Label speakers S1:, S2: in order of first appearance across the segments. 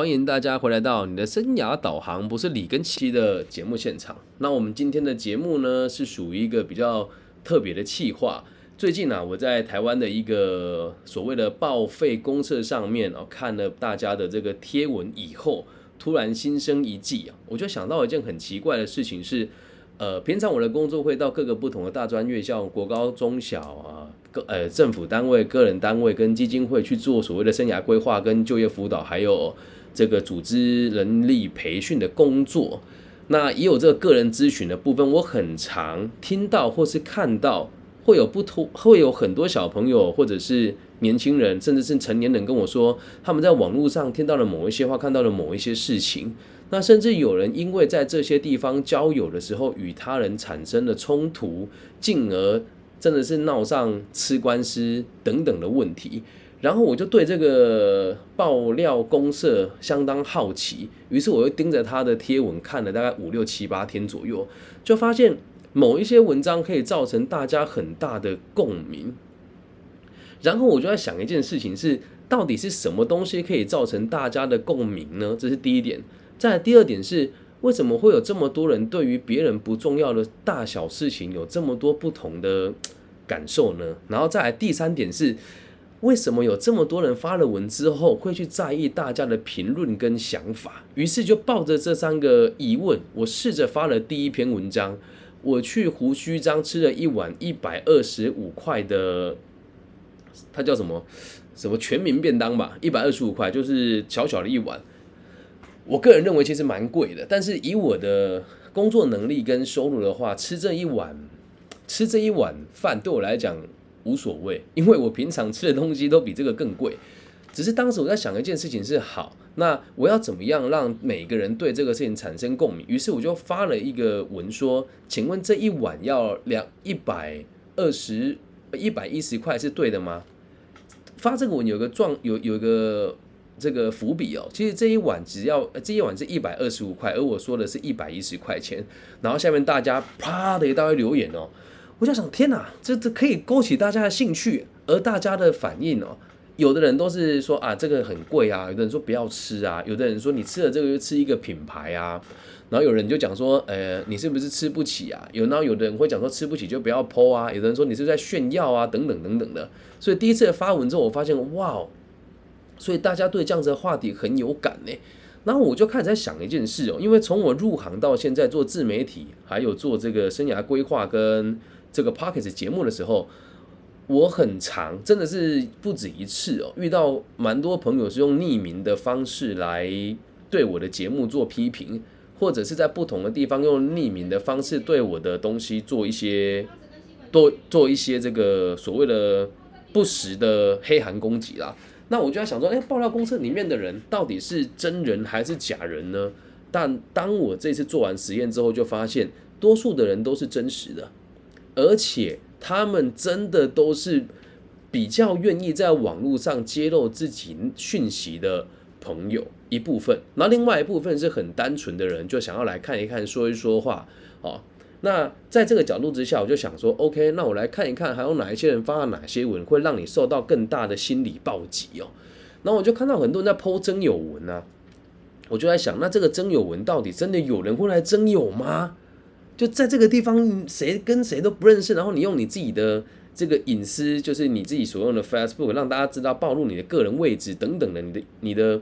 S1: 欢迎大家回来到你的生涯导航，不是李根七的节目现场。那我们今天的节目呢，是属于一个比较特别的企划。最近啊，我在台湾的一个所谓的报废公社上面哦，看了大家的这个贴文以后，突然心生一计啊，我就想到一件很奇怪的事情是，呃，平常我的工作会到各个不同的大专院校、国高中小啊，各呃政府单位、个人单位跟基金会去做所谓的生涯规划、跟就业辅导，还有这个组织人力培训的工作。那也有这个个人咨询的部分，我很常听到或是看到。会有不同，会有很多小朋友或者是年轻人，甚至是成年人跟我说，他们在网络上听到了某一些话，看到了某一些事情。那甚至有人因为在这些地方交友的时候，与他人产生了冲突，进而真的是闹上吃官司等等的问题。然后我就对这个爆料公社相当好奇，于是我又盯着他的贴文看了大概五六七八天左右，就发现。某一些文章可以造成大家很大的共鸣，然后我就在想一件事情是，到底是什么东西可以造成大家的共鸣呢？这是第一点。再来第二点是，为什么会有这么多人对于别人不重要的大小事情有这么多不同的感受呢？然后再来第三点是，为什么有这么多人发了文之后会去在意大家的评论跟想法？于是就抱着这三个疑问，我试着发了第一篇文章。我去胡须章吃了一碗一百二十五块的，它叫什么？什么全民便当吧？一百二十五块就是小小的一碗。我个人认为其实蛮贵的，但是以我的工作能力跟收入的话，吃这一碗吃这一碗饭对我来讲无所谓，因为我平常吃的东西都比这个更贵。只是当时我在想一件事情是好。那我要怎么样让每个人对这个事情产生共鸣？于是我就发了一个文说：“请问这一碗要两一百二十一百一十块是对的吗？”发这个文有个状有有一个这个伏笔哦。其实这一碗只要这一碗是一百二十五块，而我说的是一百一十块钱。然后下面大家啪的一大堆留言哦，我就想天哪，这这可以勾起大家的兴趣，而大家的反应哦。有的人都是说啊，这个很贵啊；有的人说不要吃啊；有的人说你吃了这个就吃一个品牌啊。然后有人就讲说，呃，你是不是吃不起啊？有，然后有的人会讲说吃不起就不要剖啊。有的人说你是在炫耀啊，等等等等的。所以第一次发文之后，我发现哇，所以大家对这样子的话题很有感呢。然后我就开始在想一件事哦，因为从我入行到现在做自媒体，还有做这个生涯规划跟这个 pocket 节目的时候。我很长，真的是不止一次哦，遇到蛮多朋友是用匿名的方式来对我的节目做批评，或者是在不同的地方用匿名的方式对我的东西做一些多做一些这个所谓的不实的黑函攻击啦。那我就在想说，哎，爆料公司里面的人到底是真人还是假人呢？但当我这次做完实验之后，就发现多数的人都是真实的，而且。他们真的都是比较愿意在网络上揭露自己讯息的朋友一部分，那另外一部分是很单纯的人，就想要来看一看、说一说话。哦，那在这个角度之下，我就想说，OK，那我来看一看，还有哪一些人发了哪些文，会让你受到更大的心理暴击哦。然后我就看到很多人在剖真有文啊，我就在想，那这个真有文到底真的有人会来真有吗？就在这个地方，谁跟谁都不认识，然后你用你自己的这个隐私，就是你自己所用的 Facebook，让大家知道暴露你的个人位置等等的，你的你的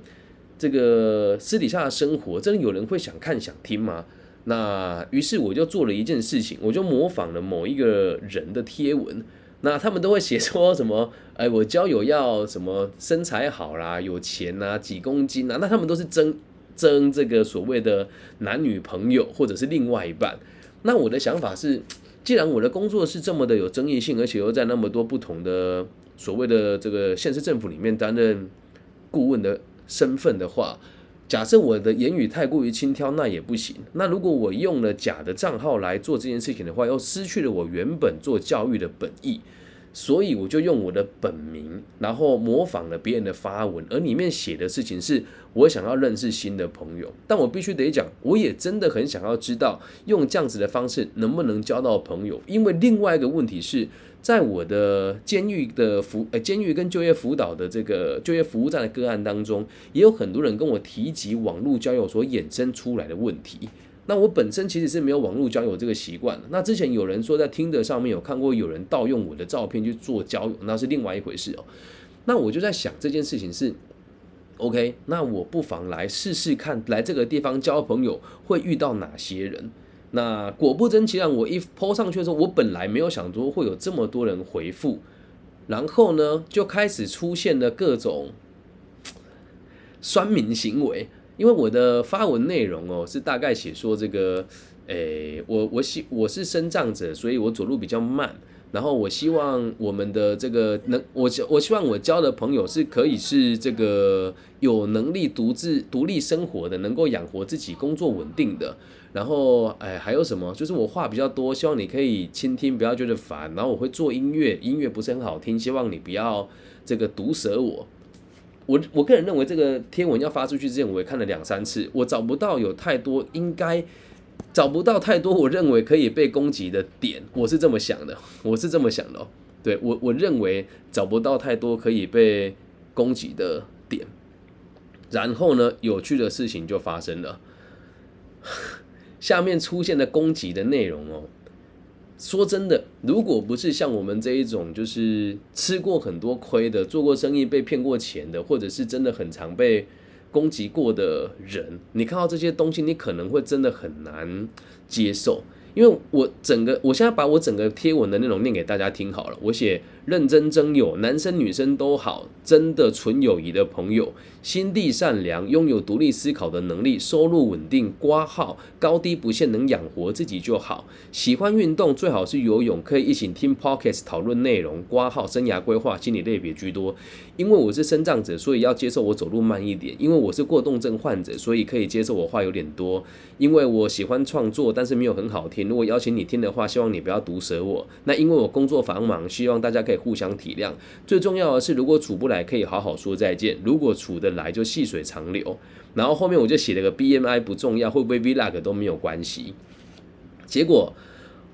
S1: 这个私底下的生活，真的有人会想看想听吗？那于是我就做了一件事情，我就模仿了某一个人的贴文，那他们都会写说什么，哎，我交友要什么身材好啦，有钱啊，几公斤啊，那他们都是争争这个所谓的男女朋友或者是另外一半。那我的想法是，既然我的工作是这么的有争议性，而且又在那么多不同的所谓的这个县市政府里面担任顾问的身份的话，假设我的言语太过于轻佻，那也不行。那如果我用了假的账号来做这件事情的话，又失去了我原本做教育的本意。所以我就用我的本名，然后模仿了别人的发文，而里面写的事情是我想要认识新的朋友，但我必须得讲，我也真的很想要知道用这样子的方式能不能交到朋友，因为另外一个问题是，在我的监狱的辅呃监狱跟就业辅导的这个就业服务站的个案当中，也有很多人跟我提及网络交友所衍生出来的问题。那我本身其实是没有网络交友这个习惯。那之前有人说在听的上面有看过有人盗用我的照片去做交友，那是另外一回事哦。那我就在想这件事情是 OK，那我不妨来试试看，来这个地方交朋友会遇到哪些人。那果不真其然，我一抛上去的时候，我本来没有想说会有这么多人回复，然后呢就开始出现了各种 酸民行为。因为我的发文内容哦，是大概写说这个，诶，我我希我是生障者，所以我走路比较慢。然后我希望我们的这个能，我我希望我交的朋友是可以是这个有能力独自独立生活的，能够养活自己，工作稳定的。然后，哎，还有什么？就是我话比较多，希望你可以倾听，不要觉得烦。然后我会做音乐，音乐不是很好听，希望你不要这个毒舌我。我我个人认为这个贴文要发出去之前，我也看了两三次，我找不到有太多应该找不到太多我认为可以被攻击的点，我是这么想的，我是这么想的，对我我认为找不到太多可以被攻击的点，然后呢，有趣的事情就发生了，下面出现的攻击的内容哦。说真的，如果不是像我们这一种，就是吃过很多亏的、做过生意被骗过钱的，或者是真的很常被攻击过的人，你看到这些东西，你可能会真的很难接受。因为我整个，我现在把我整个贴文的内容念给大家听好了。我写认真真友，男生女生都好，真的纯友谊的朋友，心地善良，拥有独立思考的能力，收入稳定，挂号高低不限，能养活自己就好。喜欢运动，最好是游泳，可以一起听 podcast 讨论内容，挂号生涯规划，心理类别居多。因为我是身障者，所以要接受我走路慢一点；因为我是过动症患者，所以可以接受我话有点多；因为我喜欢创作，但是没有很好听。如果邀请你听的话，希望你不要毒舌我。那因为我工作繁忙，希望大家可以互相体谅。最重要的是，如果处不来，可以好好说再见；如果处得来，就细水长流。然后后面我就写了个 BMI 不重要，会不会 Vlog 都没有关系。结果。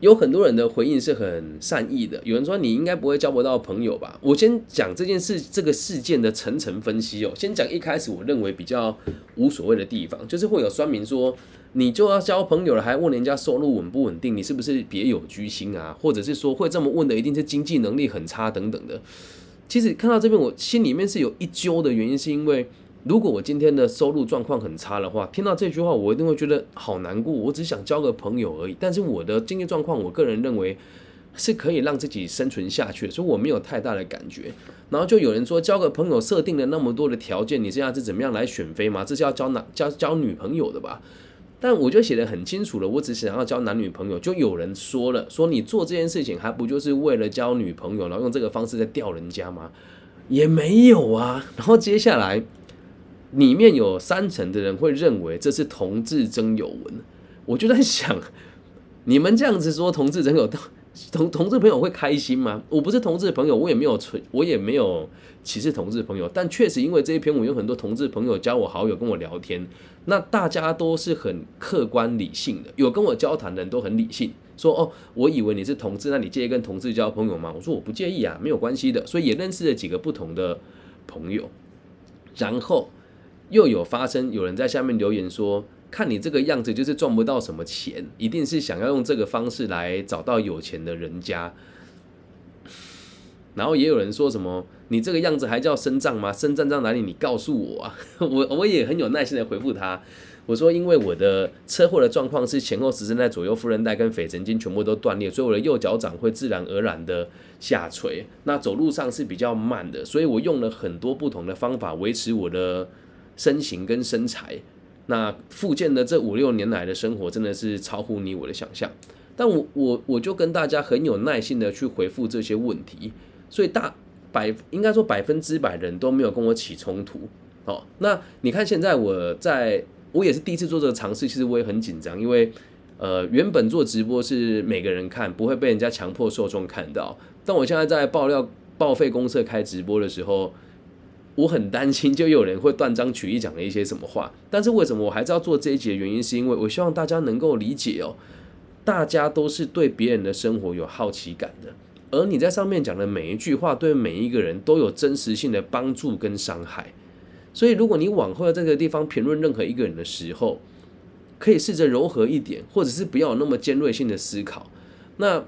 S1: 有很多人的回应是很善意的，有人说你应该不会交不到朋友吧？我先讲这件事这个事件的层层分析哦。先讲一开始我认为比较无所谓的地方，就是会有酸民说你就要交朋友了，还问人家收入稳不稳定，你是不是别有居心啊？或者是说会这么问的一定是经济能力很差等等的。其实看到这边，我心里面是有一揪的原因，是因为。如果我今天的收入状况很差的话，听到这句话，我一定会觉得好难过。我只想交个朋友而已，但是我的经济状况，我个人认为是可以让自己生存下去，所以我没有太大的感觉。然后就有人说，交个朋友设定了那么多的条件，你这样是怎么样来选妃吗？这是要交男交交女朋友的吧？但我就写的很清楚了，我只想要交男女朋友。就有人说了，说你做这件事情还不就是为了交女朋友，然后用这个方式在钓人家吗？也没有啊。然后接下来。里面有三成的人会认为这是同志真有文，我就在想，你们这样子说同志真有同 同志朋友会开心吗？我不是同志朋友，我也没有，我也没有歧视同志朋友，但确实因为这一篇我有很多同志朋友加我好友跟我聊天，那大家都是很客观理性的，有跟我交谈的人都很理性，说哦，我以为你是同志，那你介意跟同志交朋友吗？我说我不介意啊，没有关系的，所以也认识了几个不同的朋友，然后。又有发生，有人在下面留言说：“看你这个样子，就是赚不到什么钱，一定是想要用这个方式来找到有钱的人家。”然后也有人说什么：“你这个样子还叫生障吗？生障在哪里？你告诉我啊！” 我我也很有耐心的回复他，我说：“因为我的车祸的状况是前后十字在左右副韧带跟腓神经全部都断裂，所以我的右脚掌会自然而然的下垂，那走路上是比较慢的，所以我用了很多不同的方法维持我的。”身形跟身材，那复健的这五六年来的生活真的是超乎你我的想象。但我我我就跟大家很有耐心的去回复这些问题，所以大百应该说百分之百人都没有跟我起冲突。哦，那你看现在我在我也是第一次做这个尝试，其实我也很紧张，因为呃原本做直播是每个人看，不会被人家强迫受众看到。但我现在在爆料报废公社开直播的时候。我很担心，就有人会断章取义讲了一些什么话。但是为什么我还是要做这一集的原因，是因为我希望大家能够理解哦，大家都是对别人的生活有好奇感的，而你在上面讲的每一句话，对每一个人都有真实性的帮助跟伤害。所以，如果你往后在这个地方评论任何一个人的时候，可以试着柔和一点，或者是不要有那么尖锐性的思考。那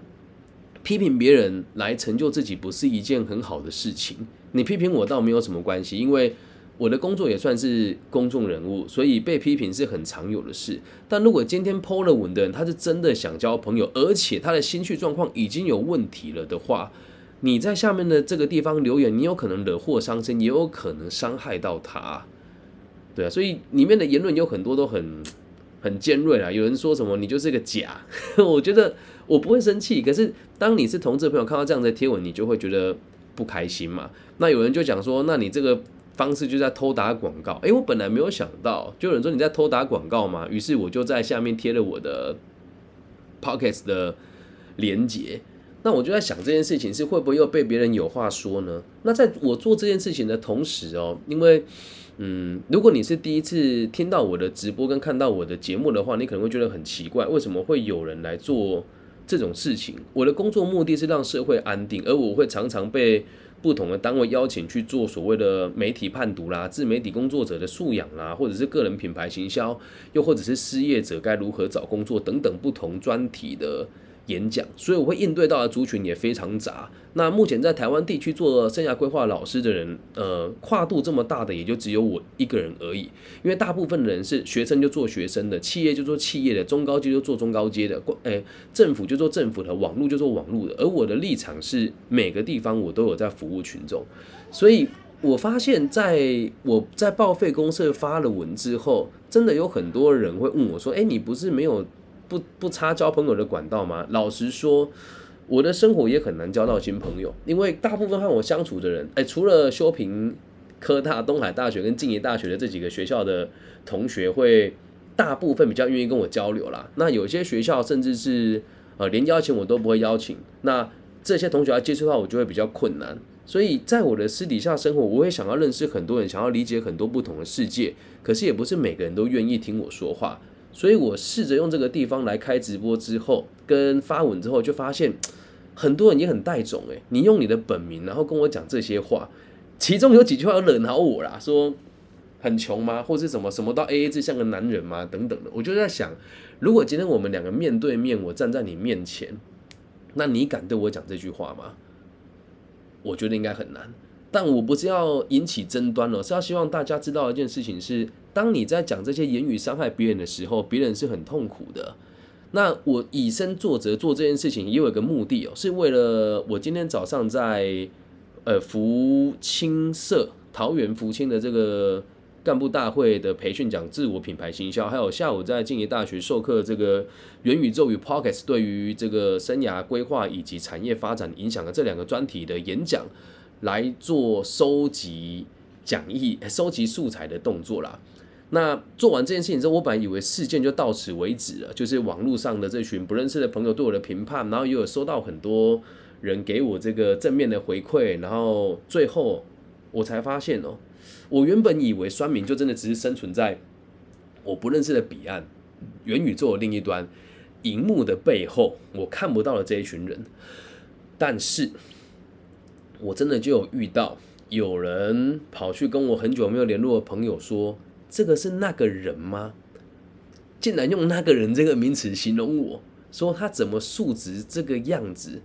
S1: 批评别人来成就自己，不是一件很好的事情。你批评我倒没有什么关系，因为。我的工作也算是公众人物，所以被批评是很常有的事。但如果今天 PO 了文的人，他是真的想交朋友，而且他的心绪状况已经有问题了的话，你在下面的这个地方留言，你有可能惹祸上身，也有可能伤害到他。对啊，所以里面的言论有很多都很很尖锐啊。有人说什么你就是个假，我觉得我不会生气。可是当你是同志朋友看到这样的贴文，你就会觉得不开心嘛。那有人就讲说，那你这个。方式就在偷打广告，诶，我本来没有想到，就有人说你在偷打广告嘛，于是我就在下面贴了我的 p o c k e t 的连接。那我就在想这件事情是会不会又被别人有话说呢？那在我做这件事情的同时哦，因为嗯，如果你是第一次听到我的直播跟看到我的节目的话，你可能会觉得很奇怪，为什么会有人来做这种事情？我的工作目的是让社会安定，而我会常常被。不同的单位邀请去做所谓的媒体判读啦、自媒体工作者的素养啦，或者是个人品牌行销，又或者是失业者该如何找工作等等不同专题的。演讲，所以我会应对到的族群也非常杂。那目前在台湾地区做生涯规划老师的人，呃，跨度这么大的也就只有我一个人而已。因为大部分的人是学生就做学生的，企业就做企业的，中高阶就做中高阶的，诶，政府就做政府的，网络就做网络的。而我的立场是每个地方我都有在服务群众，所以我发现在我在报废公社发了文之后，真的有很多人会问我说：“诶，你不是没有？”不不差交朋友的管道吗？老实说，我的生活也很难交到新朋友，因为大部分和我相处的人，哎，除了修平科大、东海大学跟静宜大学的这几个学校的同学，会大部分比较愿意跟我交流啦。那有些学校甚至是呃连邀请我都不会邀请，那这些同学要接触到我就会比较困难。所以在我的私底下生活，我会想要认识很多人，想要理解很多不同的世界，可是也不是每个人都愿意听我说话。所以我试着用这个地方来开直播之后，跟发文之后，就发现很多人也很带种诶，你用你的本名，然后跟我讲这些话，其中有几句话惹恼我啦，说很穷吗，或是什么什么到 A A 制像个男人吗，等等的。我就在想，如果今天我们两个面对面，我站在你面前，那你敢对我讲这句话吗？我觉得应该很难。但我不是要引起争端了，是要希望大家知道一件事情是。当你在讲这些言语伤害别人的时候，别人是很痛苦的。那我以身作则做这件事情，也有一个目的哦，是为了我今天早上在呃福清社桃园福清的这个干部大会的培训，讲自我品牌行销，还有下午在静宜大学授课这个元宇宙与 Pockets 对于这个生涯规划以及产业发展影响的这两个专题的演讲，来做收集讲义、收集素材的动作啦。那做完这件事情之后，我本来以为事件就到此为止了，就是网络上的这群不认识的朋友对我的评判，然后也有收到很多人给我这个正面的回馈，然后最后我才发现哦，我原本以为酸民就真的只是生存在我不认识的彼岸，元宇宙的另一端，荧幕的背后，我看不到的这一群人，但是我真的就有遇到有人跑去跟我很久没有联络的朋友说。这个是那个人吗？竟然用那个人这个名词形容我，说他怎么素质这个样子？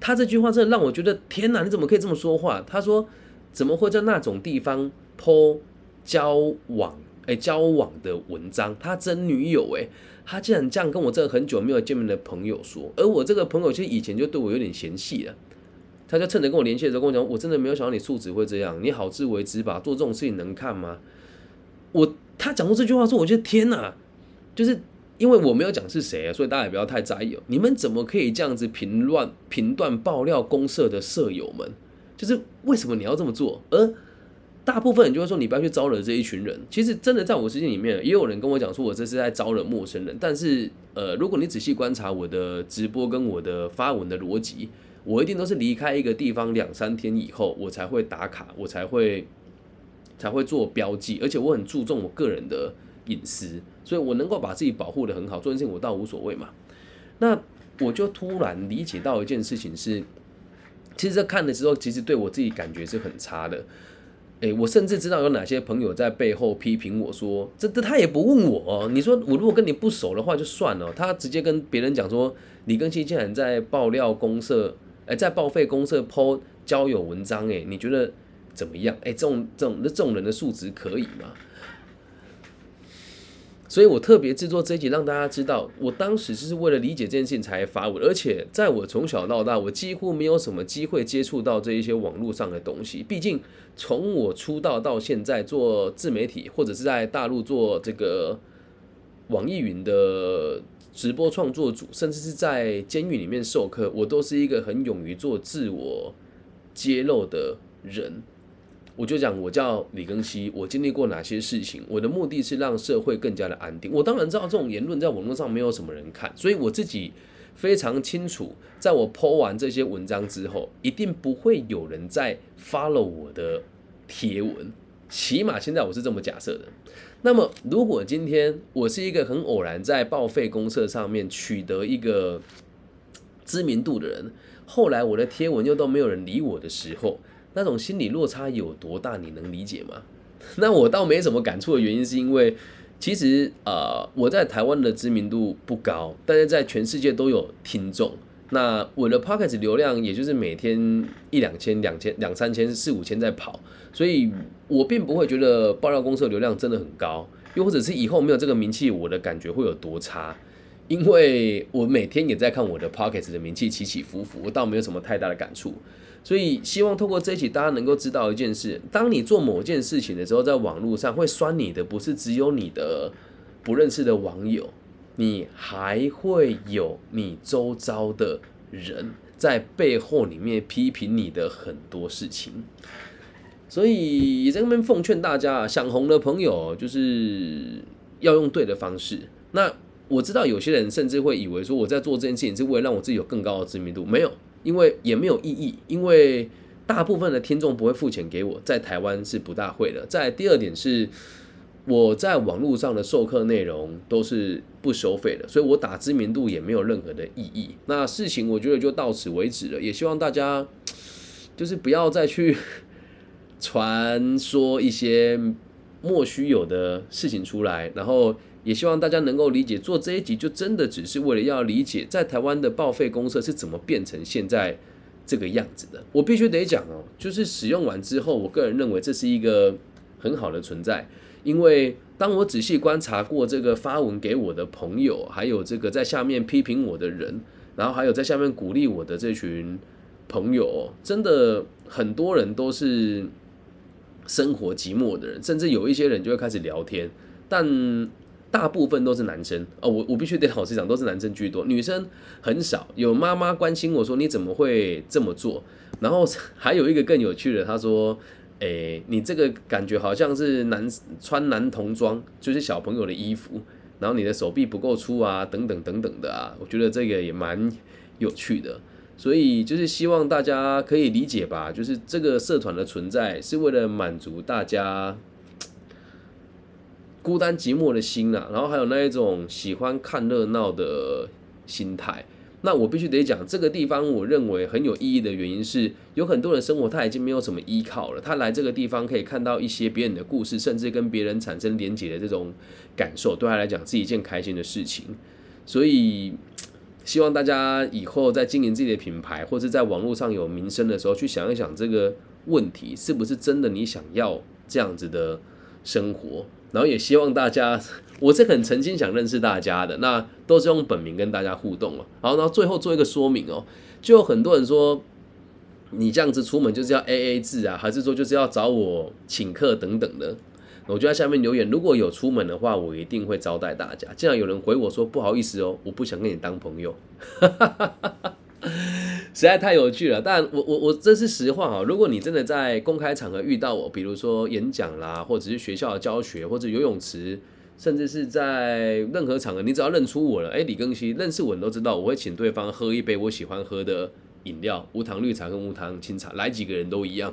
S1: 他这句话真的让我觉得天哪！你怎么可以这么说话？他说怎么会在那种地方剖交往？哎，交往的文章，他真女友哎，他竟然这样跟我这个很久没有见面的朋友说，而我这个朋友其实以前就对我有点嫌弃了，他就趁着跟我联系的时候跟我讲，我真的没有想到你素质会这样，你好自为之吧，做这种事情能看吗？我他讲过这句话说，我觉得天哪，就是因为我没有讲是谁啊，所以大家也不要太在意。你们怎么可以这样子评论、评断、爆料公社的舍友们？就是为什么你要这么做？而大部分人就会说，你不要去招惹这一群人。其实真的在我世界里面，也有人跟我讲说，我这是在招惹陌生人。但是呃，如果你仔细观察我的直播跟我的发文的逻辑，我一定都是离开一个地方两三天以后，我才会打卡，我才会。才会做标记，而且我很注重我个人的隐私，所以我能够把自己保护的很好，做件事情我倒无所谓嘛。那我就突然理解到一件事情是，其实这看的时候，其实对我自己感觉是很差的。诶，我甚至知道有哪些朋友在背后批评我说，这这他也不问我。你说我如果跟你不熟的话就算了，他直接跟别人讲说，李根熙竟然在爆料公社，诶，在报废公社 po 交友文章，诶，你觉得怎么样？哎，这种这种那这种人的素质可以吗？所以我特别制作这一集，让大家知道，我当时是为了理解这件事情才发文，而且在我从小到大，我几乎没有什么机会接触到这一些网络上的东西。毕竟从我出道到现在做自媒体，或者是在大陆做这个网易云的直播创作组，甚至是在监狱里面授课，我都是一个很勇于做自我揭露的人。我就讲，我叫李庚希，我经历过哪些事情？我的目的是让社会更加的安定。我当然知道这种言论在网络上没有什么人看，所以我自己非常清楚，在我剖完这些文章之后，一定不会有人再 follow 我的贴文。起码现在我是这么假设的。那么，如果今天我是一个很偶然在报废公社上面取得一个知名度的人，后来我的贴文又都没有人理我的时候，那种心理落差有多大，你能理解吗？那我倒没什么感触的原因，是因为其实呃我在台湾的知名度不高，但是在全世界都有听众。那我的 Pocket 流量也就是每天一两千、两千、两三千、四五千在跑，所以我并不会觉得爆料公社流量真的很高，又或者是以后没有这个名气，我的感觉会有多差？因为我每天也在看我的 Pocket 的名气起起伏伏，我倒没有什么太大的感触。所以，希望透过这一期，大家能够知道一件事：当你做某件事情的时候，在网络上会酸你的，不是只有你的不认识的网友，你还会有你周遭的人在背后里面批评你的很多事情。所以，也在那边奉劝大家，想红的朋友，就是要用对的方式。那我知道有些人甚至会以为说，我在做这件事情是为了让我自己有更高的知名度，没有。因为也没有意义，因为大部分的听众不会付钱给我，在台湾是不大会的。在第二点是，我在网络上的授课内容都是不收费的，所以我打知名度也没有任何的意义。那事情我觉得就到此为止了，也希望大家就是不要再去 传说一些莫须有的事情出来，然后。也希望大家能够理解，做这一集就真的只是为了要理解，在台湾的报废公社是怎么变成现在这个样子的。我必须得讲哦，就是使用完之后，我个人认为这是一个很好的存在，因为当我仔细观察过这个发文给我的朋友，还有这个在下面批评我的人，然后还有在下面鼓励我的这群朋友，真的很多人都是生活寂寞的人，甚至有一些人就会开始聊天，但。大部分都是男生哦，我我必须得老实讲，都是男生居多，女生很少。有妈妈关心我说你怎么会这么做？然后 还有一个更有趣的，他说：“诶，你这个感觉好像是男穿男童装，就是小朋友的衣服，然后你的手臂不够粗啊，等等等等的啊。”我觉得这个也蛮有趣的，所以就是希望大家可以理解吧，就是这个社团的存在是为了满足大家。孤单寂寞的心啊，然后还有那一种喜欢看热闹的心态。那我必须得讲，这个地方我认为很有意义的原因是，有很多人生活他已经没有什么依靠了，他来这个地方可以看到一些别人的故事，甚至跟别人产生连结的这种感受，对他来讲是一件开心的事情。所以，希望大家以后在经营自己的品牌，或者在网络上有名声的时候，去想一想这个问题是不是真的你想要这样子的生活。然后也希望大家，我是很诚心想认识大家的，那都是用本名跟大家互动哦。好，然后最后做一个说明哦，就有很多人说，你这样子出门就是要 A A 制啊，还是说就是要找我请客等等的？我就在下面留言，如果有出门的话，我一定会招待大家。竟然有人回我说不好意思哦，我不想跟你当朋友。实在太有趣了，但我我我这是实话哈。如果你真的在公开场合遇到我，比如说演讲啦，或者是学校的教学，或者游泳池，甚至是在任何场合，你只要认出我了，哎，李庚希，认识我你都知道，我会请对方喝一杯我喜欢喝的饮料，无糖绿茶跟无糖清茶，来几个人都一样。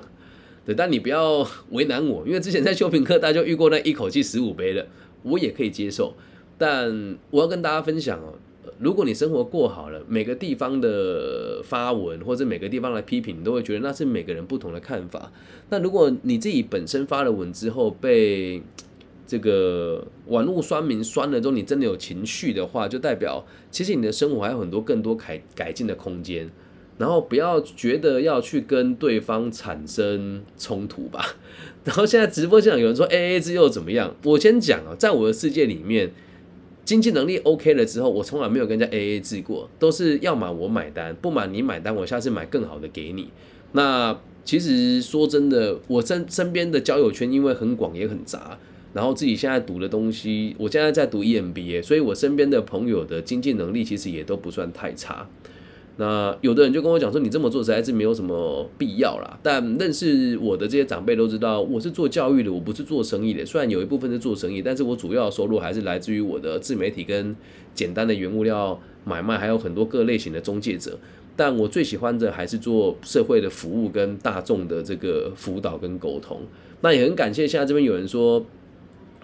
S1: 对，但你不要为难我，因为之前在修平课大家就遇过那一口气十五杯的，我也可以接受。但我要跟大家分享哦。如果你生活过好了，每个地方的发文或者每个地方的批评，你都会觉得那是每个人不同的看法。那如果你自己本身发了文之后被 这个网络酸民酸了之后，你真的有情绪的话，就代表其实你的生活还有很多更多改改进的空间。然后不要觉得要去跟对方产生冲突吧。然后现在直播现场有人说 A A 制又怎么样？我先讲啊，在我的世界里面，经济能力 OK 了之后，我从来没有跟人家 A A 制过，都是要么我买单，不买你买单，我下次买更好的给你。那其实说真的，我身身边的交友圈因为很广也很杂。然后自己现在读的东西，我现在在读 EMBA，所以我身边的朋友的经济能力其实也都不算太差。那有的人就跟我讲说，你这么做实在是没有什么必要啦。但认识我的这些长辈都知道，我是做教育的，我不是做生意的。虽然有一部分是做生意，但是我主要收入还是来自于我的自媒体跟简单的原物料买卖，还有很多各类型的中介者。但我最喜欢的还是做社会的服务跟大众的这个辅导跟沟通。那也很感谢现在这边有人说。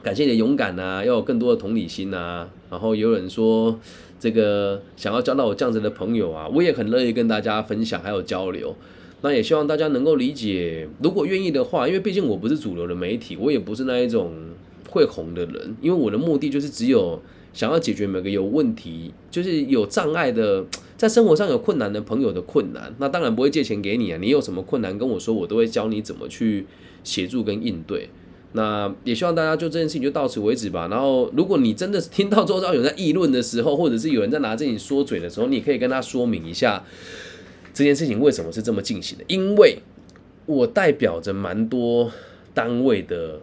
S1: 感谢你的勇敢呐，要有更多的同理心呐。然后也有人说，这个想要交到我这样子的朋友啊，我也很乐意跟大家分享还有交流。那也希望大家能够理解，如果愿意的话，因为毕竟我不是主流的媒体，我也不是那一种会红的人。因为我的目的就是只有想要解决每个有问题、就是有障碍的，在生活上有困难的朋友的困难。那当然不会借钱给你啊，你有什么困难跟我说，我都会教你怎么去协助跟应对。那也希望大家就这件事情就到此为止吧。然后，如果你真的听到周遭有人在议论的时候，或者是有人在拿这里说嘴的时候，你可以跟他说明一下这件事情为什么是这么进行的。因为我代表着蛮多单位的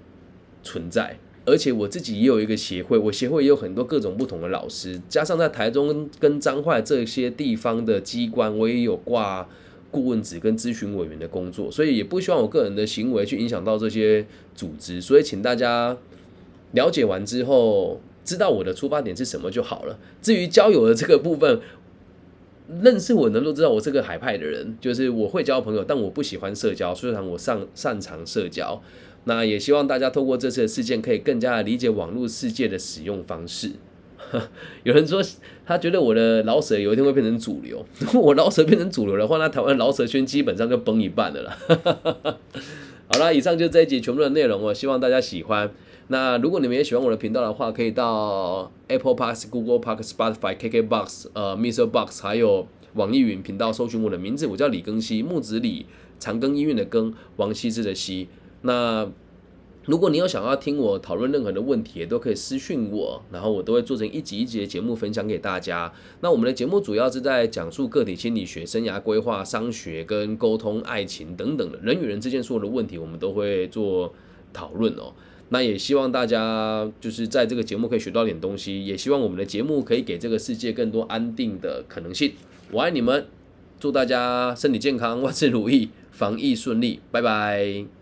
S1: 存在，而且我自己也有一个协会，我协会也有很多各种不同的老师，加上在台中跟彰化这些地方的机关，我也有挂。顾问职跟咨询委员的工作，所以也不希望我个人的行为去影响到这些组织，所以请大家了解完之后，知道我的出发点是什么就好了。至于交友的这个部分，认识我能够知道我是个海派的人，就是我会交朋友，但我不喜欢社交，虽然我擅擅长社交。那也希望大家透过这次的事件，可以更加的理解网络世界的使用方式。有人说他觉得我的老舍有一天会变成主流。如 果我老舍变成主流的话，那台湾老舍圈基本上就崩一半的了。好了，以上就这一集全部的内容哦，希望大家喜欢。那如果你们也喜欢我的频道的话，可以到 Apple Park、Google Park、Spotify、KK Box、呃 Mr. Box，还有网易云频道搜寻我的名字，我叫李庚希，木子李，长庚医院的庚，王羲之的羲。那如果你有想要听我讨论任何的问题，也都可以私讯我，然后我都会做成一集一集的节目分享给大家。那我们的节目主要是在讲述个体心理学、生涯规划、商学跟沟通、爱情等等的人与人之间所有的问题，我们都会做讨论哦。那也希望大家就是在这个节目可以学到点东西，也希望我们的节目可以给这个世界更多安定的可能性。我爱你们，祝大家身体健康，万事如意，防疫顺利，拜拜。